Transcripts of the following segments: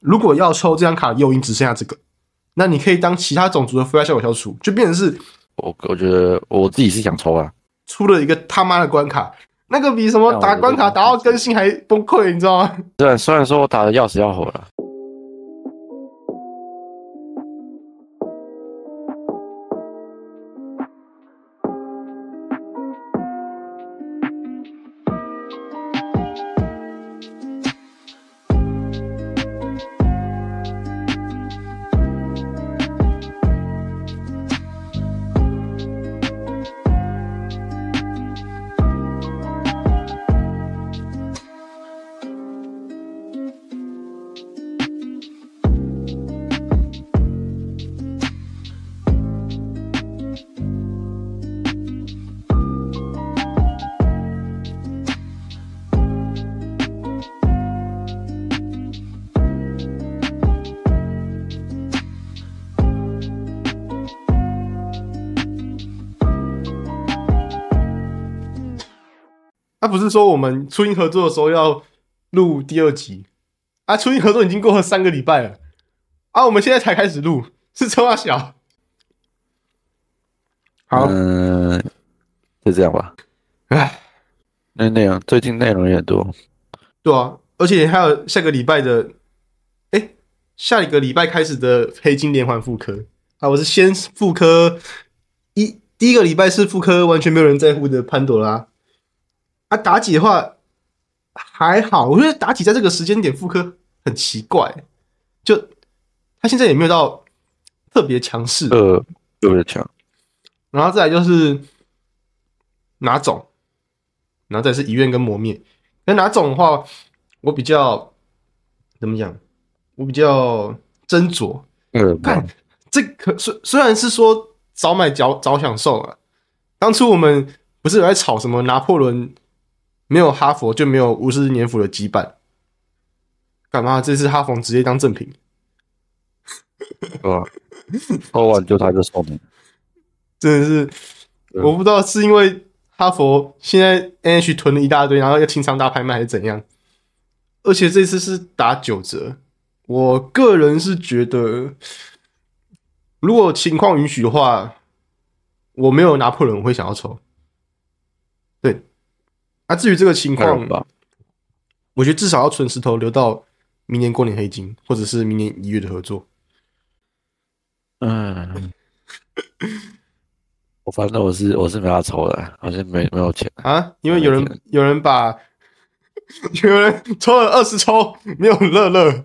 如果要抽这张卡的诱因只剩下这个，那你可以当其他种族的附加效果消除，就变成是我我觉得我自己是想抽啊，出了一个他妈的关卡，那个比什么打关卡打到更新还崩溃，你知道吗？虽然虽然说我打的要死要活了，他不是说我们初音合作的时候要录第二集啊？初音合作已经过了三个礼拜了啊，我们现在才开始录，是车啊小。好，嗯，就这样吧。唉，那内容最近内容也多，对啊，而且还有下个礼拜的，哎，下一个礼拜开始的黑金连环复刻啊，我是先复刻一第一个礼拜是复刻完全没有人在乎的潘朵拉啊，妲己的话还好，我觉得妲己在这个时间点复刻很奇怪，就他现在也没有到特别强势，呃，特别强。然后再来就是哪种，然后再是遗愿跟磨灭。那哪种的话，我比较怎么讲？我比较斟酌。嗯，看这可虽虽然是说早买早早享受啊，当初我们不是有在吵什么拿破仑没有哈佛就没有五十年府的羁绊，干嘛？这次哈佛直接当正品，对吧？抽完就他就送你，真的是我不知道是因为哈佛现在 NH 囤了一大堆，然后要清仓大拍卖还是怎样，而且这次是打九折，我个人是觉得，如果情况允许的话，我没有拿破仑，我会想要抽。对，啊，至于这个情况，吧？我觉得至少要存石头留到明年过年黑金，或者是明年一月的合作。嗯，我反正我是我是没法抽的，好像没没有钱。啊，因为有人有人把 有人抽了二十抽，没有乐乐。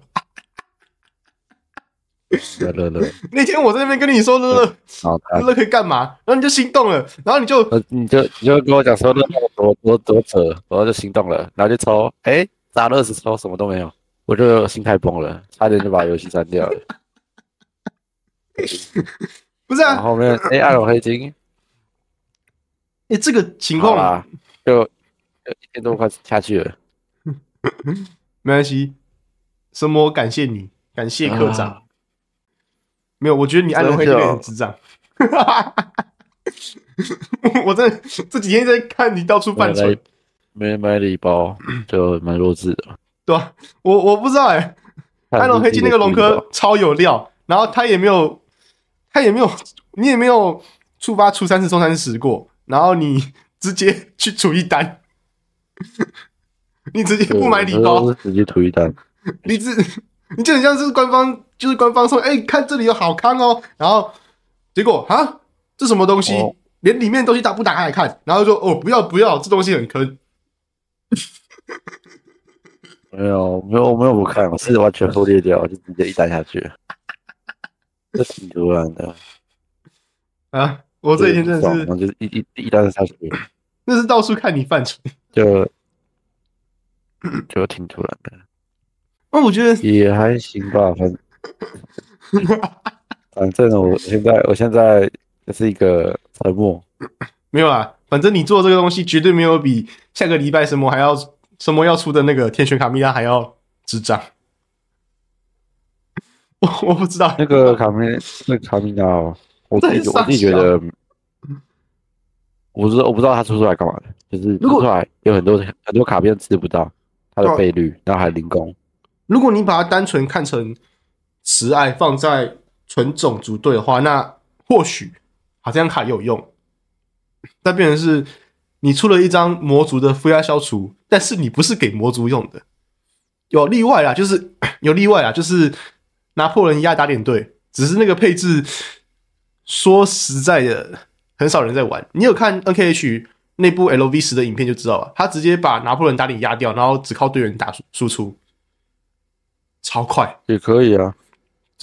乐乐乐，那天我在那边跟你说乐乐乐乐可以干嘛，然后你就心动了，然后你就呃，你就你就跟我讲说乐乐多多多扯，然后就心动了，然后就抽，哎，砸了二十抽，什么都没有，我就心态崩了，差点就把游戏删掉了。不是啊？后后面哎，暗龙黑金，哎、这个情况啊，就就一千多块下去了。没关系，什么？感谢你，感谢科长。啊没有，我觉得你安龙黑这个很智障。我真的这几天在看你到处犯蠢没买礼包，就蛮弱智的。对吧、我我不知道哎、安龙黑金那个龙哥超有料，然后他也没有，他也没有，你也没有触发出三次送三十过，然后你 直接去出一单，你直接不买礼包，是直接推单。你这你就很像是官方，就是官方说，哎、看这里有好康哦，然后结果啊，这什么东西，哦。连里面东西打不打开来看，然后就说哦不要不要，这东西很坑，没有没有我没有不看，我是完全忽略掉，就直接一单下去。这挺突然的，啊，我这一天真的是，就是一一一单下去，那是到处看你犯蠢。就就挺突然的，那我觉得也还行吧，反 反正我现在我现在就是一个沉默，没有啊，反正你做这个东西绝对没有比下个礼拜什么还要什么要出的那个天选卡米拉还要智障。我我不知道。那个卡米那个卡米拉哦，我自己我自己觉得，我不知道我不知道他出出来干嘛的，就是出出来有很多很多卡片吃不到它的倍率，然后还零工，如果你把它单纯看成慈爱放在纯种族队的话，那或许好这张卡有用。但变成是你出了一张魔族的负压消除，但是你不是给魔族用的。有例外啊，就是 有例外啊，就是拿破仑压打点队，只是那个配置，说实在的，很少人在玩。你有看 NKH 那部 LV 十的影片就知道了，他直接把拿破仑打点压掉，然后只靠队员打输出，超快。也可以啊，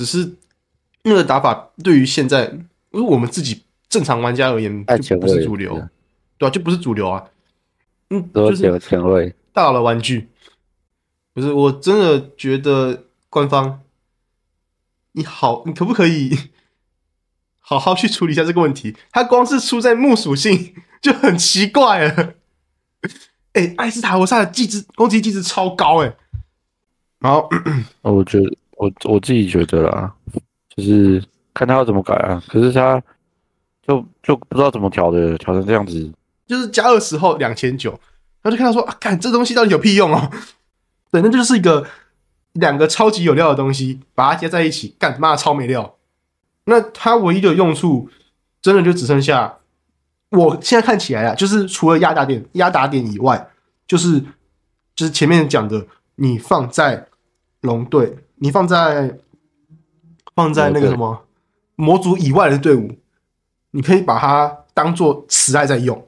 只是那个打法对于现在，因为我们自己正常玩家而言，就不是主流，对啊，就不是主流啊。嗯，都就是前前卫。大佬的玩具。不是，我真的觉得官方，你好，你可不可以 好好去处理一下这个问题？它光是出在木属性 就很奇怪了。哎、艾斯塔罗萨的技质攻击技质超高哎、然后哦我觉得我我自己觉得啦，就是看他要怎么改啊。可是他就就不知道怎么调的，调成这样子。就是加二十后两千九，然后就看到说啊，看这东西到底有屁用哦？对，那就是一个两个超级有料的东西，把它加在一起，干妈超没料。那它唯一的用处，真的就只剩下，我现在看起来啊，就是除了压打点、压打点以外，就是就是前面讲的，你放在龙队，你放在放在那个什么魔族以外的队伍，你可以把它当做慈爱在用。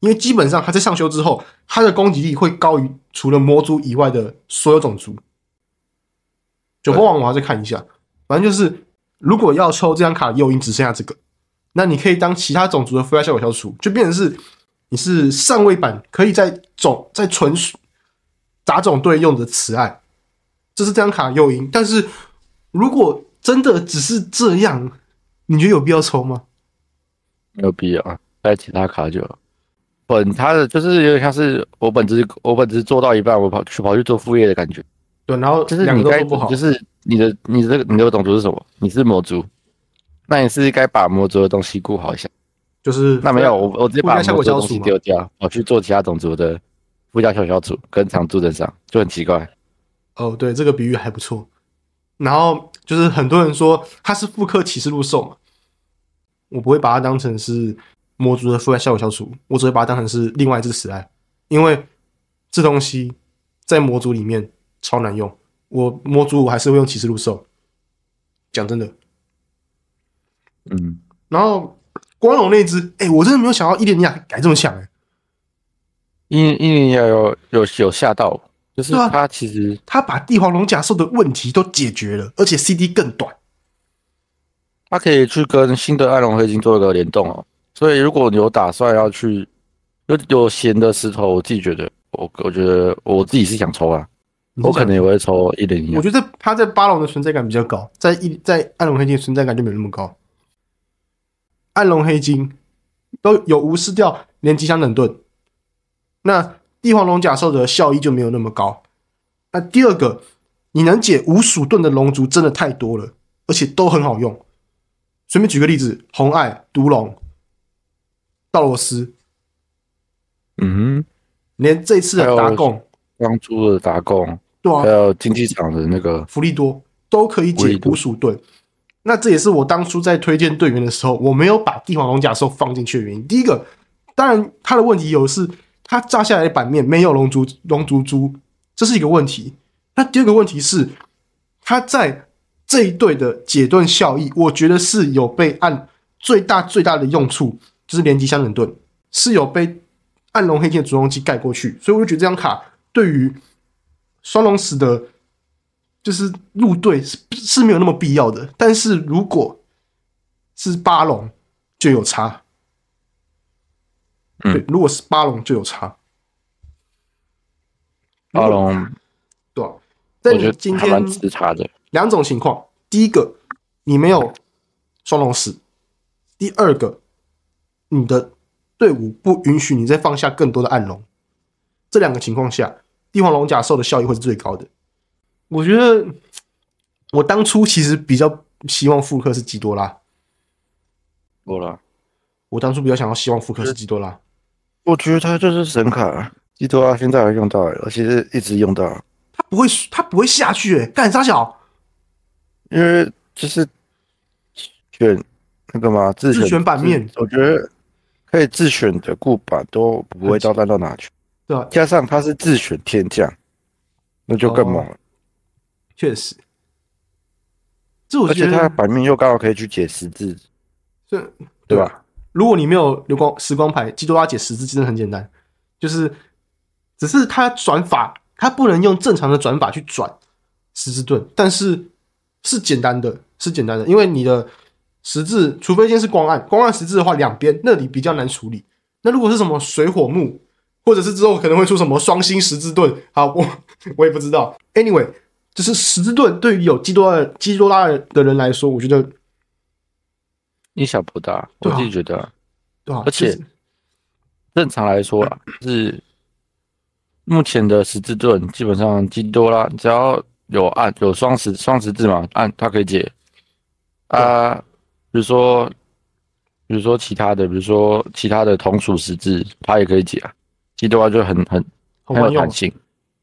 因为基本上它在上修之后，它的攻击力会高于除了魔族以外的所有种族。九魔王我要再看一下，反正就是如果要抽这张卡的诱因只剩下这个，那你可以当其他种族的附加效果消除，就变成是你是上位版可以在种在纯属杂种队用的慈爱，这是这张卡的诱因。但是如果真的只是这样，你觉得有必要抽吗？没有必要啊，带其他卡就好。本他的就是有点像是我本职我本职做到一半，我跑去跑去做副业的感觉。对，然后就是两你该就是你的你这个你的种族是什么？你是魔族，那你是该把魔族的东西顾好一下。就是那没有，我我直接把魔族的东西丢掉，我去做其他种族的附加小小组跟常驻镇上，就很奇怪。哦，对，这个比喻还不错。然后就是很多人说它是复刻启示录兽嘛，我不会把它当成是魔族的附加效果消除，我只会把它当成是另外一只死爱，因为这东西在魔族里面超难用。我魔族我还是会用启示录兽，讲真的。嗯，然后光荣那只，哎、我真的没有想到伊莲尼亚改这么强、哎，印印尼亚有有有吓到，就是他其实他把帝皇龙甲兽的问题都解决了，而且 CD 更短。他可以去跟新的暗龙黑金做一个联动哦。所以如果你有打算要去有有闲的石头，我自己觉得，我我觉得我自己是想抽啊，我可能也会抽一零一我。觉得他在巴龙的存在感比较高，在一在暗龙黑金的存在感就没有那么高。暗龙黑金都有无视掉连吉祥冷盾，那帝皇龙甲兽的效益就没有那么高。那第二个，你能解无鼠盾的龙族真的太多了，而且都很好用。随便举个例子，红艾、毒龙、道罗斯，嗯连这次的达贡，哼，刚出的达贡，对啊还，有竞技场的那个，福利多都可以解福利多捕鼠盾。那这也是我当初在推荐队员的时候，我没有把帝皇龙甲兽放进去的原因。第一个，当然他的问题有是，他炸下来的版面没有龙族龙族珠，这是一个问题。那第二个问题是，他在这一队的解盾效益，我觉得是有被按最大最大的用处，就是连击相冷盾是有被暗龙黑剑主动机盖过去，所以我就觉得这张卡对于双龙石的就是入队是是没有那么必要的，但是如果是八龙就有差，嗯。对，如果是八龙就有差，八龙，对吧、在我觉你今天吃差的。两种情况，第一个你没有双龙死，第二个你的队伍不允许你再放下更多的暗龙，这两个情况下，帝皇龙甲兽的效益会是最高的。我觉得我当初其实比较希望复刻是基多拉，多拉，我当初比较想要希望复刻是基多拉，我觉得它就是神卡，基多拉现在还用到，而且是一直用到。它不会它不会下去、欸，干啥小因为就是选那个嘛，自自选版面我觉得可以自选的固板都不会到烂到哪去，对啊？加上它是自选天降，那就更猛了。确实，这我而觉得且它的版面又刚好可以去解十字，这对吧？如果你没有流光时光牌，基多拉解十字真的很简单，就是只是它转法，它不能用正常的转法去转十字盾，但是是简单的，是简单的，因为你的十字，除非先是光暗，光暗十字的话，两边那里比较难处理。那如果是什么水火木，或者是之后可能会出什么双星十字盾，好，我我也不知道。Anyway，就是十字盾对于有基多拉基多拉的人来说，我觉得影响不大，对啊我自己觉得而且就是正常来说啊，是目前的十字盾基本上基多拉只要有按有双十双十字嘛，按它可以解啊。比如说，比如说其他的，比如说其他的同属十字，它也可以解啊。基多拉就很很很有弹，性，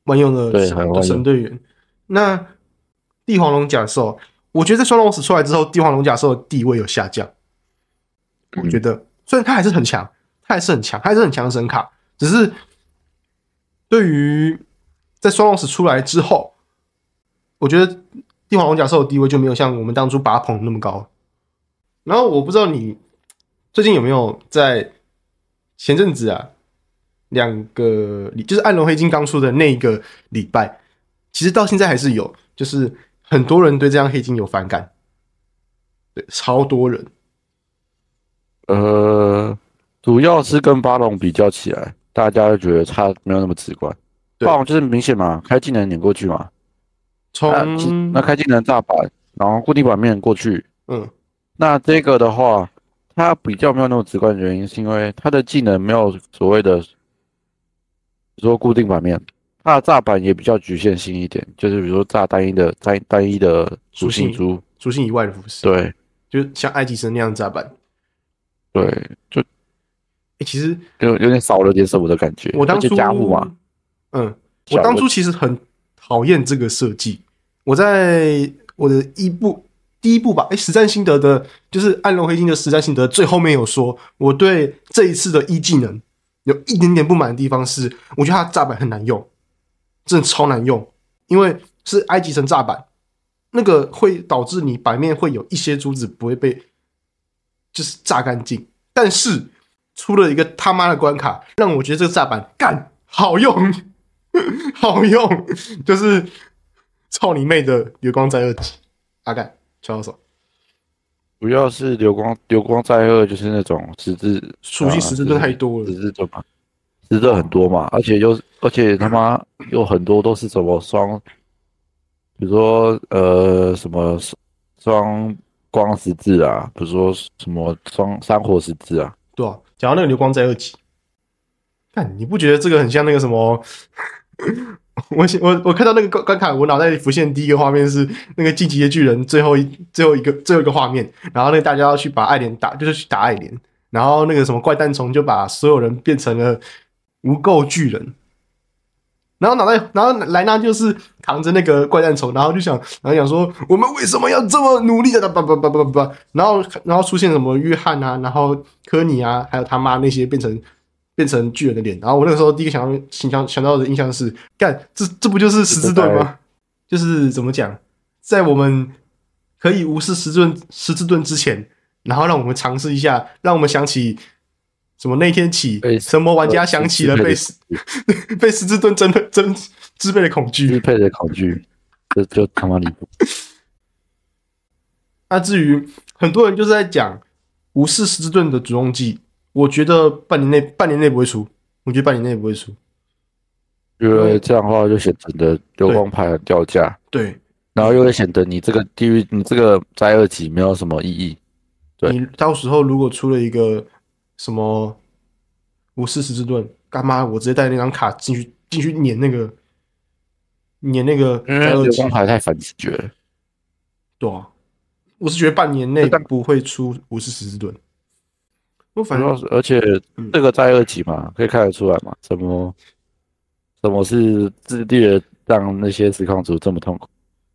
万用的对神队员。那帝皇龙甲兽，我觉得在双龙死出来之后，帝皇龙甲兽的地位有下降。我嗯。觉得虽然他还是很强，他还是很强，他还是很强的神卡，只是对于在双龙石出来之后，我觉得帝皇龙甲兽的地位就没有像我们当初把它捧得那么高。然后我不知道你最近有没有在前阵子啊，两个礼就是暗龙黑金刚出的那一个礼拜，其实到现在还是有，就是很多人对这张黑金有反感，对，超多人，呃，主要是跟巴龙比较起来，大家就觉得差没有那么直观。对巴龙就是明显嘛，开技能碾过去嘛，冲、那那开技能炸板，然后固定版面过去。嗯那这个的话，它比较没有那么直观的原因，是因为它的技能没有所谓的，比如说固定版面，它的炸板也比较局限性一点，就是比如说炸单一的单单一的属性属珠，属性以外的服饰，，对就像埃及神那样炸版。对，就诶其实就有点少了点什么的感觉。我当初嘛，，嗯，我当初其实很讨厌这个设计。我在我的一部第一部吧，哎，实战心得的，就是《暗龙黑金》的实战心得最后面有说，我对这一次的一技能有一点点不满的地方是，我觉得它的炸板很难用，真的超难用，因为是埃及神炸板，那个会导致你版面会有一些珠子不会被就是炸干净，但是出了一个他妈的关卡，让我觉得这个炸板干好用，好用，就是操你妹的流光在二级，阿干敲手，主要是流光流光在二，就是那种十字属性十字盾太多了。十，字盾嘛，十字盾很多嘛，而且又而且他妈又很多都是什么双，比如说呃什么双光十字啊，比如说什么双山火十字啊，对啊，讲到那个流光在二级，看你不觉得这个很像那个什么？我我我看到那个关关卡，我脑袋里浮现第一个画面是那个晋级的巨人最后一最后一个最后一个画面，然后那个大家要去把爱莲打，就是去打爱莲，然后那个什么怪诞虫就把所有人变成了无垢巨人，然后脑袋，然后莱纳就是扛着那个怪诞虫，然后就想，然后想说我们为什么要这么努力的？叭叭叭叭叭，然后然后出现什么约翰啊，然后科尼啊，还有他妈那些变成变成巨人的脸，然后我那个时候第一个想到想想想到的印象是，干这这不就是十字盾吗？就是怎么讲，在我们可以无视十字盾十字盾之前，然后让我们尝试一下，让我们想起什么那天起被，神魔玩家想起了被十 被十字盾真的真支配的恐惧支。配的恐惧，这就他妈离谱。那至于很多人就是在讲无视十字盾的主动技，我觉得半年内半年内不会出，我觉得半年内不会出。因为这样的话就显得你的流光牌很掉价，对然后又会显得你这个地狱你这个在二级没有什么意义。对你到时候如果出了一个什么无视十字盾，干妈我直接带那张卡进去进去撵那个撵那个因为流在二级光牌太反直觉了。对啊，我是觉得半年内但不会出无视十字盾。我反正主要是而且嗯这个在二级嘛，可以看得出来嘛，什么什么是智力的让那些实况组这么痛苦。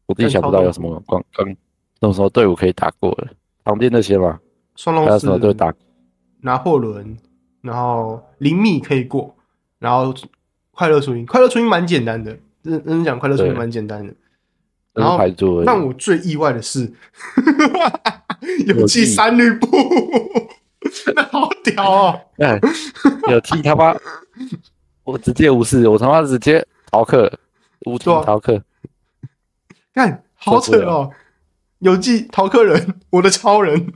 我自己想不到有什么光刚什么时候队伍可以打过的，旁边那些嘛，还有双龙还有什么队打？拿破仑，然后灵密可以过，然后快乐初音，快乐初音蛮简单的，认认真讲，快乐初音蛮简单的。然后。让我最意外的是，有有记记三吕布，那好屌哦！哎，有踢他妈，我直接无视，我他妈直接逃课，无敌对啊逃课。看，好扯哦！有记逃课人，我的超人，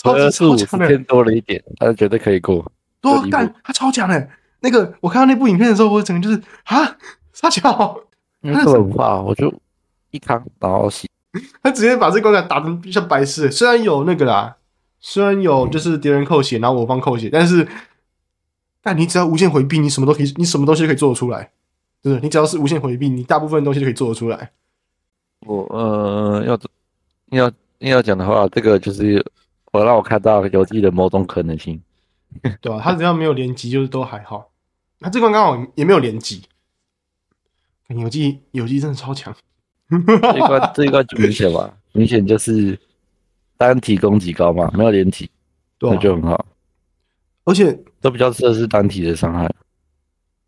超级超强的，天多了一点，他绝对可以过。对啊，有离谱干他超强的。那个我看到那部影片的时候，我整个就是啊，傻巧，因为根本不怕，我就一扛然后洗。他直接把这个关卡打成像白痴。虽然有那个啦，虽然有就是敌人扣血，然后我方扣血，但是，但你只要无限回避，你什么都可以，你什么东西都可以做得出来。就是，你只要是无限回避，你大部分东西就可以做得出来。我呃要要要讲的话，这个就是我让我看到游记的某种可能性。对吧、他只要没有连击，就是都还好。他这关刚好也没有连击，有机有机真的超强。这一关 这一关就明显吧，明显就是单体攻击高嘛，没有连体，那就很好。而且都比较适合是单体的伤害，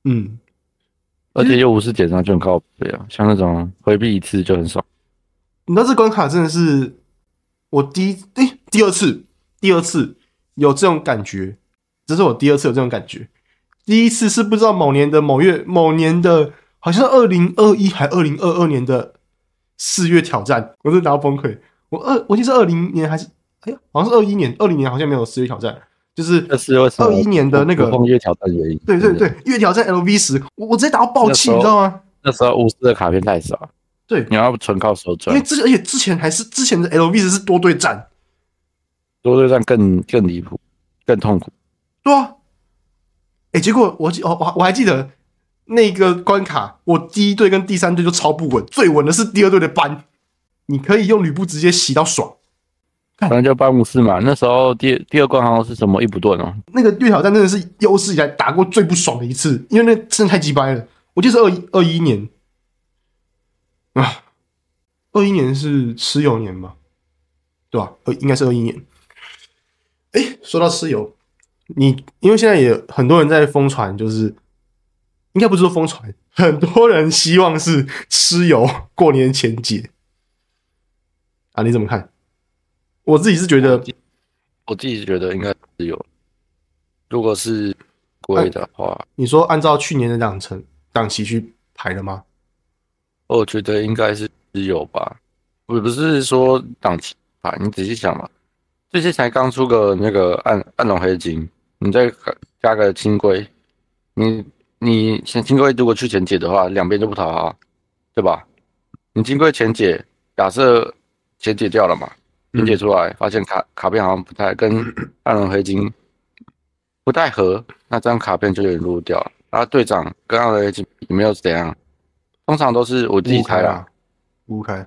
嗯，而且又不是减伤就很靠背啊，像那种回避一次就很爽。你知道这关卡真的是我第一诶、第二次第二次有这种感觉，这是我第二次有这种感觉。第一次是不知道某年的某月某年的，好像二零二一还二零二二年的四月挑战，我真的打到崩溃。我二我记得是二零年还是哎呀，好像是二一年，二零年好像没有四月挑战，就是这是为什么？21年的那个风月挑战的原因。对对对，月挑战 LV 十，我我直接打到爆气，你知道吗？那时候巫师的卡片太少，对，你要纯靠手转因为，之而且之前还是之前的 LV 十是多对战，多对战更更离谱，更痛苦。对啊。哎、结果我记我我我还记得那个关卡，我第一队跟第三队就超不稳，最稳的是第二队的班，你可以用吕布直接洗到爽。反正就班武士嘛，那时候第第二关好像是什么伊布顿哦，那个月挑战真的是有史以来打过最不爽的一次，因为那真的太鸡掰了。我记得是二一二一年啊，二一年是蚩尤年吧？对吧？呃，应该是二一年。哎，说到蚩尤，你因为现在也很多人在疯传，就是应该不是说疯传，很多人希望是蚩尤过年前解啊，你怎么看？我自己是觉得我自己觉得应该是有。如果是贵的话，你说按照去年的档程档期去排的吗？我觉得应该是有吧。我不是说档期啊，你仔细想嘛，最近才刚出个那个暗暗龙黑金，你再加加个金龟，你你前轻龟如果去前解的话，两边就不讨好，对吧？你金龟前解，假设前解掉了嘛，前解出来发现卡卡片好像不太跟暗龙黑金不太合，那这张卡片就有点落掉了。然后队长跟暗龙黑金也没有怎样？通常都是我自己猜啦，啊，五五开，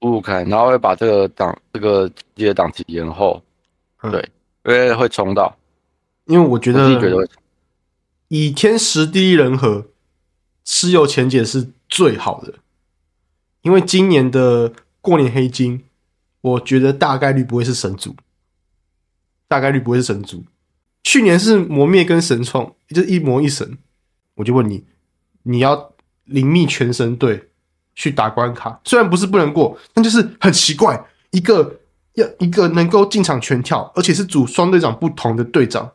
五五开，然后会把这个档这个机的档期延后，嗯对，因为会冲到，因为我觉我自己觉得以天时地利人和，蚩尤前解是最好的。因为今年的过年黑金，我觉得大概率不会是神族，大概率不会是神族。去年是魔灭跟神创，就是一魔一神。我就问你，你要灵秘全神队去打关卡，虽然不是不能过，但就是很奇怪，一个要一个能够进场全跳，而且是组双队长不同的队长，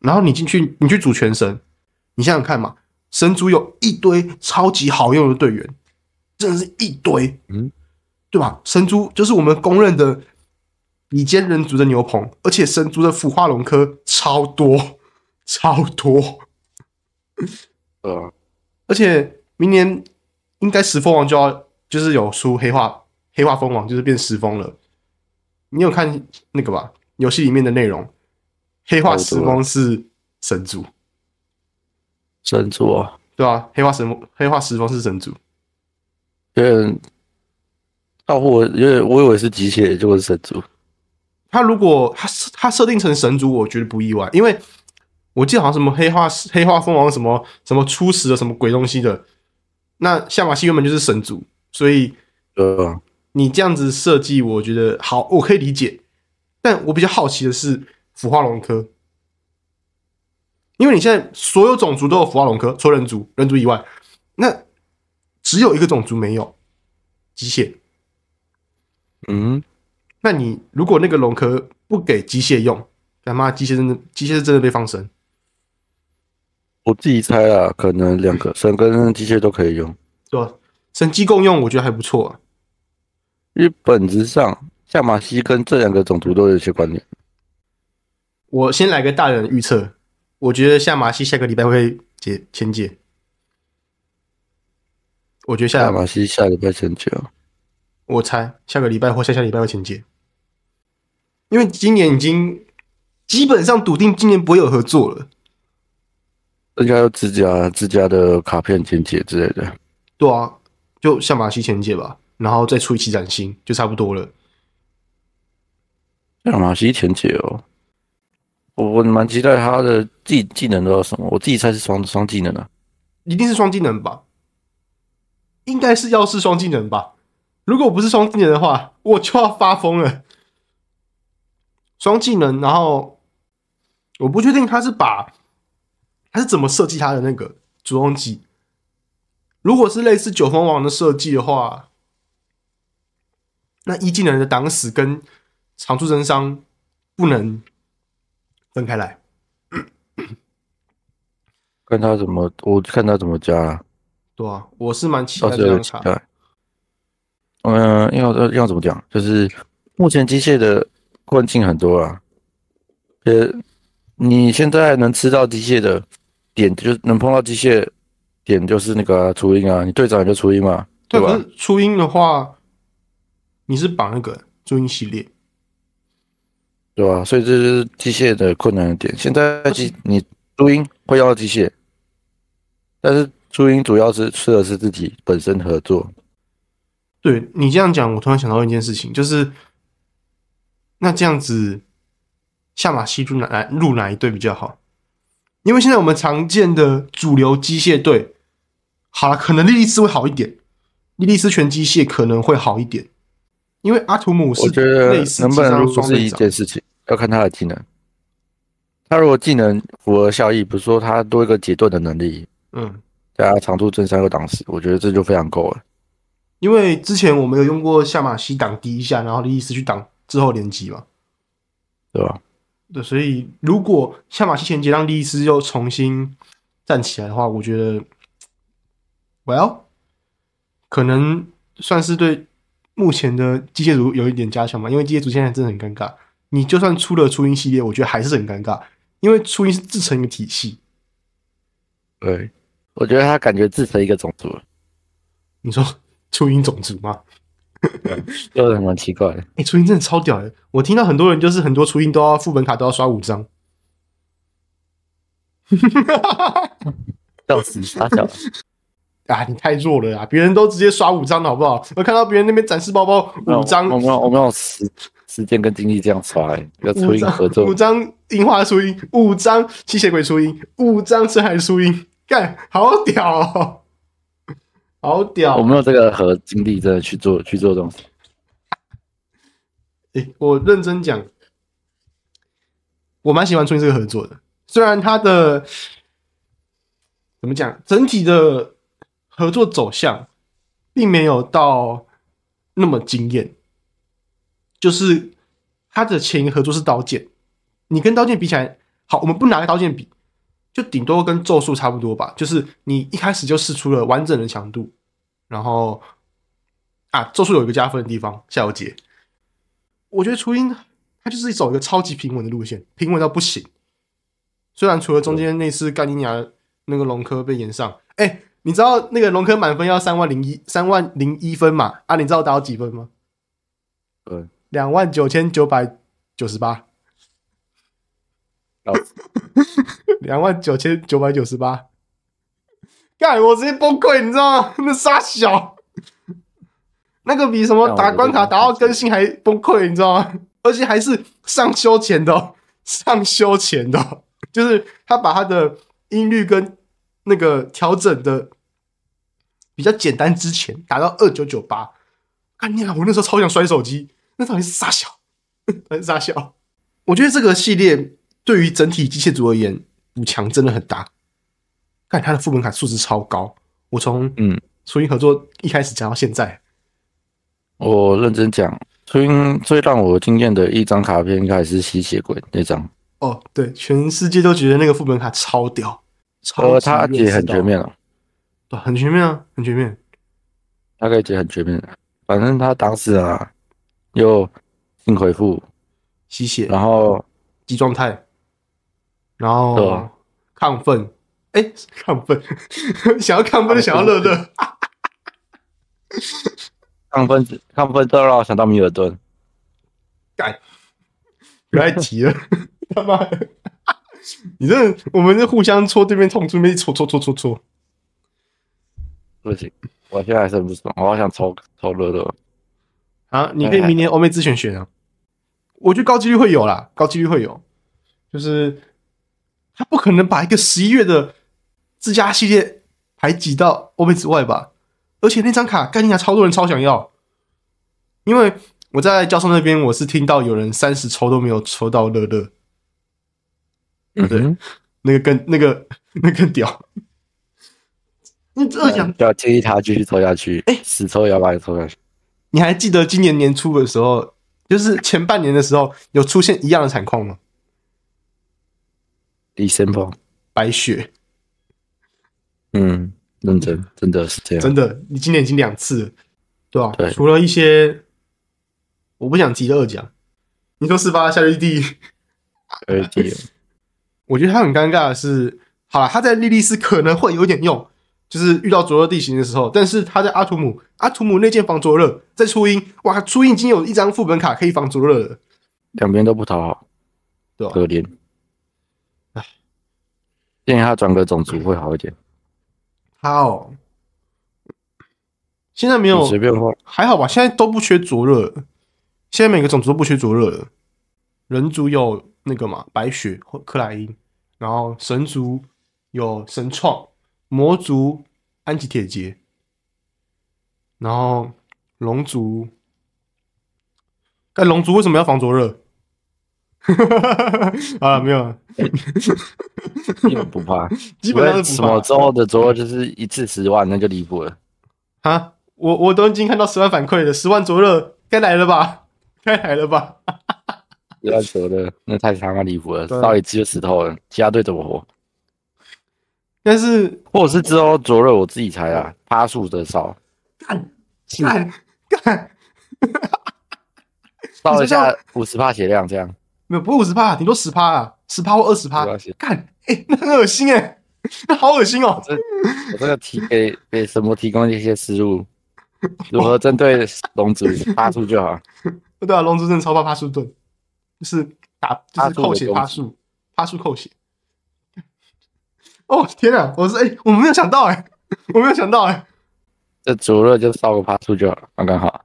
然后你进去，你去组全神，你想想看嘛，神族有一堆超级好用的队员，真的是一堆，嗯，对吧？神族就是我们公认的比肩人族的牛棚，而且神族的腐化龙科超多，超多，呃，而且明年应该石蜂王就要就是有出黑化黑化蜂王，就是变石蜂了。你有看那个吧？游戏里面的内容，黑化石蜂是神族，神族啊，对啊、黑化神黑化石蜂是神族，有点，到我有点我以为是机械，结果是神族，他如果他他设定成神族，我觉得不意外，因为我记得好像什么黑化黑化蜂王什么什么初始的什么鬼东西的，那夏马西原本就是神族，所以对啊，你这样子设计，我觉得好，我可以理解。但我比较好奇的是腐化龙科，因为你现在所有种族都有腐化龙科，除了人族、人族以外，那只有一个种族没有机械。嗯，那你如果那个龙科不给机械用，他妈机械真的机械是真的被放生。我自己猜啊，可能两个神跟机械都可以用，对吧？神机共用，我觉得还不错啊。因为本质上夏马西跟这两个种族都有一些关联。我先来个大胆的预测，我觉得夏马西下个礼拜会解签解。我觉得下夏马西下礼拜前解啊，我猜下个礼拜或下下礼拜会签解，因为今年已经基本上笃定今年不会有合作了。应该有自家自家的卡片前解之类的。对啊，就像马西前解吧，然后再出一期崭新就差不多了。像马西前解哦，我我蛮期待他的技技能都有什么，我自己猜是双双技能啊。一定是双技能吧？应该是要是双技能吧？如果不是双技能的话，我就要发疯了。双技能，然后我不确定他是把他是怎么设计他的那个主动技。如果是类似九峰王的设计的话，那一技能的挡死跟长处增伤不能分开来。看他怎么，我看他怎么加啊。对啊，我是蛮期待这张卡。有期待。嗯，要要要怎么讲？就是目前机械的困境很多啊。呃，你现在能吃到机械的点，就是能碰到机械点，就是那个啊初音啊，你队长也就初音嘛，对，吧？可是初音的话，你是绑那个初音系列，对吧？所以这就是机械的困难的点。现在机你初音会要到机械，但是初音主要是吃的是自己本身合作。对你这样讲，我突然想到一件事情，就是那这样子，下马西入哪入哪一队比较好？因为现在我们常见的主流机械队，好了，可能莉莉丝会好一点，莉莉丝全机械可能会好一点，因为阿图姆是我觉得类似能不能机上入是一件事情，要看他的技能。他如果技能符合效益，比如说他多一个解盾的能力，嗯，加长度正三又挡死，我觉得这就非常够了。因为之前我们有用过下马西挡第一下，然后莉莉丝去挡之后连击嘛，对吧？对，所以如果下马西前节让莉莉丝又重新站起来的话，我觉得，Well，可能算是对目前的机械族有一点加强嘛，因为机械族现在真的很尴尬。你就算出了初音系列，我觉得还是很尴尬，因为初音是自成一个体系。对，我觉得他感觉自成一个种族了，你说初音种族吗？就是蛮奇怪的。哎、初音真的超屌的！我听到很多人就是很多初音都要副本卡都要刷五张，笑死，傻笑。啊，你太弱了啊！别人都直接刷五张的好不好？我看到别人那边展示包包五张，我们有我们有时时间跟精力这样刷、欸，要初音合作五，张樱花初音，五张吸血鬼初音，五张深海初音，干好屌哦，好屌！我没有这个和精力真的去做去做东西。诶、我认真讲，我蛮喜欢初音这个合作的。虽然他的怎么讲，整体的合作走向并没有到那么惊艳，就是他的前一个合作是刀剑，你跟刀剑比起来，好，我们不拿刀剑比，就顶多跟咒术差不多吧。就是你一开始就试出了完整的强度，然后啊，咒术有一个加分的地方，下有解。我觉得初音它就是走一个超级平稳的路线，平稳到不行。虽然除了中间那次干尼亚那个龙科被延上，哎、你知道那个龙科满分要三万零一三万零一分嘛？啊，你知道打到几分吗？嗯，两万九千九百九十八，笑 两万九千九百九十八。干，我直接崩溃，你知道吗？那傻小，那个比什么打关卡打到更新还崩溃，你知道吗？而且还是上修前的、哦，上修前的哦、就是他把他的音律跟那个调整的比较简单之前打到二九九八，干你啊！我那时候超想摔手机，那到底是傻小，还是傻小？我觉得这个系列对于整体机械组而言补强真的很大。看他的副本卡数值超高，我从嗯，初音合作一开始讲到现在，我认真讲，初音最让我惊艳的一张卡片应该还是吸血鬼那张，哦，对，全世界都觉得那个副本卡超屌，超呃，级它解很全面了，对，很全面啊，很全面。它可以解很全面的，反正他当时啊，又新回复，吸血，然后极状态，然对后亢奋，哎、亢奋，想要亢奋就想要乐乐，亢奋亢奋都让我想到米尔顿，不要再提了，他妈的，你这我们这互相戳对面痛处，没戳戳戳戳戳。不行，我现在还是很不爽，我好想抽抽乐乐，啊，你可以明年欧美自选选啊，我觉得高几率会有啦，高几率会有，就是他不可能把一个十一月的自家系列排挤到欧美之外吧？而且那张卡概念卡超多人超想要，因为我在教授那边我是听到有人三十抽都没有抽到乐乐，对嗯哼，那个更那个 那个更屌。你这样就要建议他继续抽下去，哎，死抽也要把你抽下去，你还记得今年年初的时候，就是前半年的时候，有出现一样的惨况吗？李森鹏，白雪，嗯，认真，真的是这样，真的，你今年已经两次了，对吧、对。除了一些我不想提的二奖，你说四八夏绿蒂，可以第我觉得他很尴尬的是，好了，他在莉莉丝可能会有点用，就是遇到灼热地形的时候，但是他在阿图姆，阿图姆那件防灼热，在初音，哇，初音已经有一张副本卡可以防灼热了，两边都不讨好，对吧、可怜。唉，建议他转个种族会好一点。他哦，现在没有随便画，还好吧，现在都不缺灼热，现在每个种族都不缺灼热了。人族有那个嘛，白雪或克莱因，然后神族有神创，魔族安吉铁杰，然后龙族，但龙族为什么要防灼热？好 了，没有了，基本不怕。基本上是什不怕么之后的左右就是一次十万，那就离谱了。啊！我我都已经看到十万反馈了，十万灼热该来了吧？该来了吧？十万左的那太他妈离谱了，对到底只有石头了，其他队怎么活？但是或者是之后左右我自己猜啊，趴数的少，干干干，烧一下五十帕血量这样。没有不五十趴，顶多十趴啊，十趴或二十趴。干，哎、那很恶心哎、那好恶心哦、我这个提给给什么提供一些思路，如何针对龙族趴树就好。对啊，龙族真的超怕趴树盾，就是打就是扣血趴趴树，趴树扣血。哦天啊！我是哎、我没有想到哎、我没有想到哎、这左热就烧个趴树就好了，刚刚好。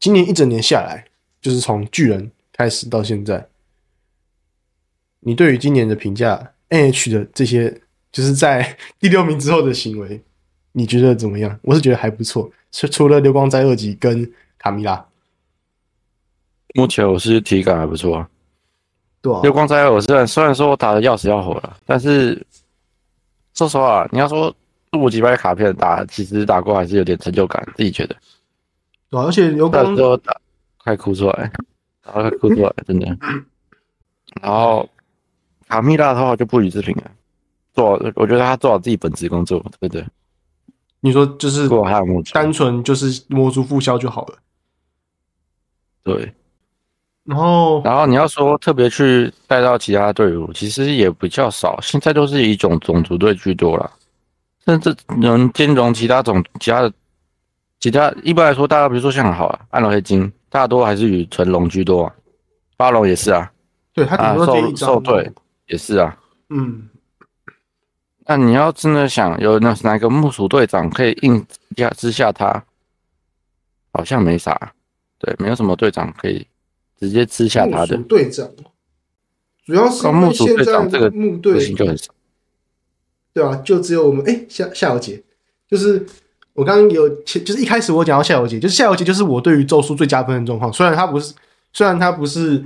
今年一整年下来，就是从巨人开始到现在，你对于今年的评价，NH 的这些，就是在 第六名之后的行为，你觉得怎么样？我是觉得还不错，除除了流光灾二级跟卡米拉，目前我是体感还不错啊。对啊流光灾我虽然虽然说我打的要死要活了，但是说实话，你要说五几百卡片打，其实打过还是有点成就感，自己觉得。对啊，而且流光快哭出来，然后快哭出来，真的。然后卡蜜拉的话就不予置评了，做好我觉得他做好自己本职工作，对不对？你说就是做好他的目，单纯就是摸出复销就好了，对。然后然后你要说特别去带到其他队伍，其实也比较少，现在都是以种种族队居多了，甚至能兼容其他种其他的其他一般来说，大家比如说像好啊，暗龙黑金，大多还是以纯龙居多、啊，八龙也是啊，对他顶多这一张受队也是啊。嗯，那你要真的想有那哪个木鼠队长可以硬压之下他，好像没啥，对，没有什么队长可以直接吃下他的。队长，主要是木属为现在队长这个木队就很少。对啊、就只有我们哎夏夏小姐，就是我刚刚有前就是一开始我讲到夏油杰，就是夏油杰就是我对于咒术最加分的状况，虽然他不是虽然他不是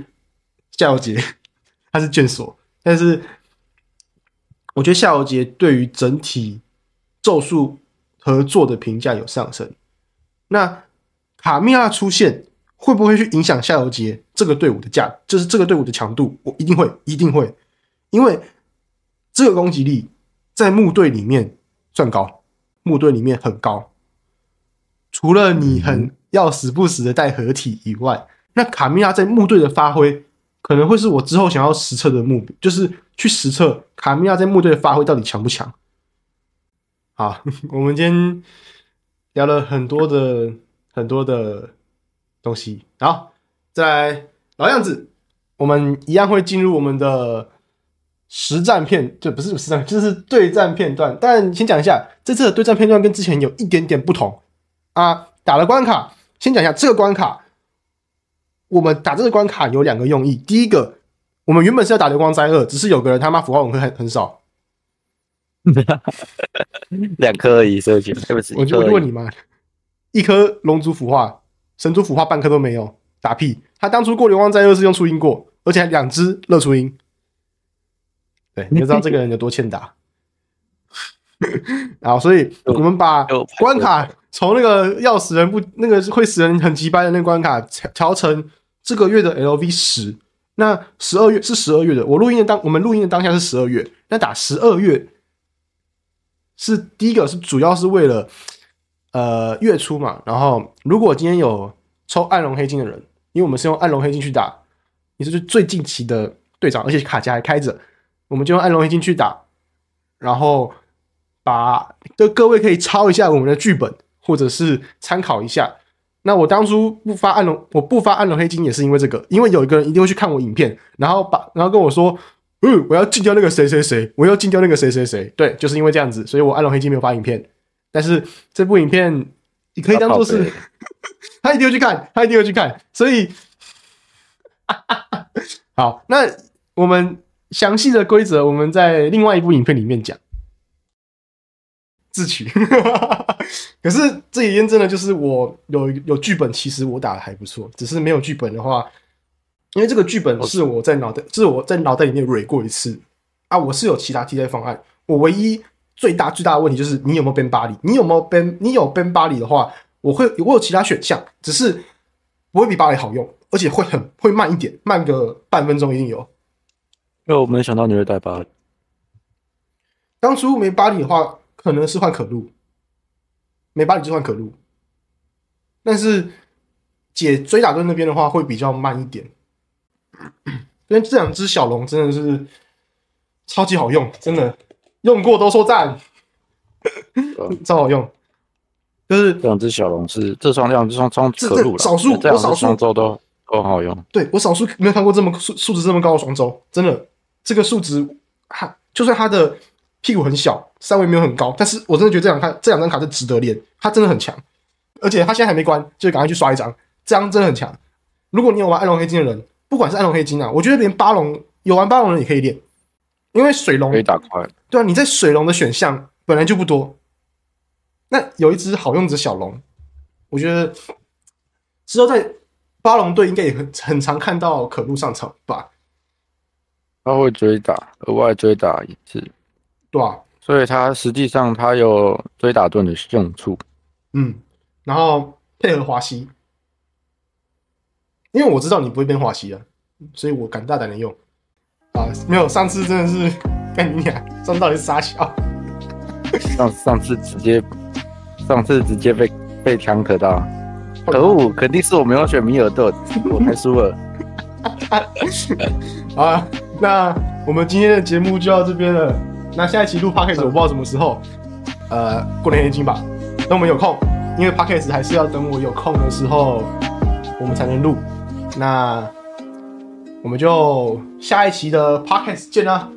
夏油杰，他是卷锁，但是我觉得夏油杰对于整体咒术合作的评价有上升。那卡米拉出现会不会去影响夏油杰这个队伍的价，就是这个队伍的强度？我一定会，一定会，因为这个攻击力在木队里面算高，木队里面很高。除了你很要死不死的带合体以外，那卡米拉在木队的发挥可能会是我之后想要实测的目标，就是去实测卡米拉在木队的发挥到底强不强。好，我们今天聊了很多的很多的东西，好，再来老样子，我们一样会进入我们的实战片，就不是实战，就是对战片段。但先讲一下，这次的对战片段跟之前有一点点不同啊。打了关卡，先讲一下这个关卡，我们打这个关卡有两个用意。第一个，我们原本是要打流光灾厄，只是有个人他妈腐化文会很很少，两颗而已，所以对不起，我就我就问你嘛，一颗龙族腐化、神族腐化半颗都没有，打屁！他当初过流光灾厄是用初音过，而且还两只乐初音，对，你就知道这个人有多欠打。然后，所以我们把关卡从那个要死人不那个会死人很急掰的那个关卡调调成这个月的 LV 十。那十二月是十二月的，我录音的当我们录音的当下是十二月，那打十二月是第一个是主要是为了呃月初嘛。然后如果今天有抽暗龙黑金的人，因为我们是用暗龙黑金去打，也就是最近期的队长，而且卡夹还开着，我们就用暗龙黑金去打，然后。把就各位可以抄一下我们的剧本，或者是参考一下。那我当初不发暗龙，我不发暗龙黑金也是因为这个，因为有一个人一定会去看我影片，然后把然后跟我说，嗯，我要禁掉那个谁谁谁，我要禁掉那个谁谁谁。对，就是因为这样子，所以我暗龙黑金没有发影片。但是这部影片你可以当做是，他一定会去看，他一定会去看。所以，好，那我们详细的规则我们在另外一部影片里面讲。自取，可是这也验证了，就是我有有剧本，其实我打的还不错，只是没有剧本的话，因为这个剧本是我在脑袋，是我在脑袋里面蕊过一次啊，我是有其他替代方案，我唯一最大最大的问题就是你有没有 ban 巴黎，你有没有 ban，你有 ban 巴黎的话，我会我有其他选项，只是不会比巴黎好用，而且会很会慢一点，慢个半分钟一定有。因为我没想到你会带巴黎，当初没巴黎的话。可能是换可露，没巴黎就换可露，但是解追打盾那边的话会比较慢一点，因为这两只小龙真的是超级好用，真的用过都说赞，超好用。就是这两只小龙是这双两只双双可露了，少数这两少数双周都都好用。对我少数没有看过这么数数值这么高的双周，真的这个数值，它，就算它的。屁股很小，三维没有很高，但是我真的觉得这两卡这两张卡是值得练，它真的很强，而且它现在还没关，就赶快去刷一张，这张真的很强。如果你有玩暗龙黑金的人，不管是暗龙黑金啊，我觉得连八龙有玩八龙的人也可以练，因为水龙可以打快。对啊，你在水龙的选项本来就不多，那有一只好用的小龙，我觉得之后在八龙队应该也很很常看到可露上场吧。他会追打，额外追打一次。对啊，所以他实际上他有追打盾的用处。嗯，然后配合华西，因为我知道你不会变华西啊，所以我敢大胆的用。啊，没有，上次真的是干你俩，上次到底是傻笑。上上次直接，上次直接被被枪可到，可恶，肯定是我没有选米尔顿，我才输了。啊，那我们今天的节目就到这边了。那下一期录 podcast 我不知道什么时候，呃，过年黑金吧。等我们有空，因为 podcast 还是要等我有空的时候，我们才能录。那我们就下一期的 podcast 见啦，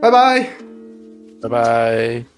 拜拜，拜拜。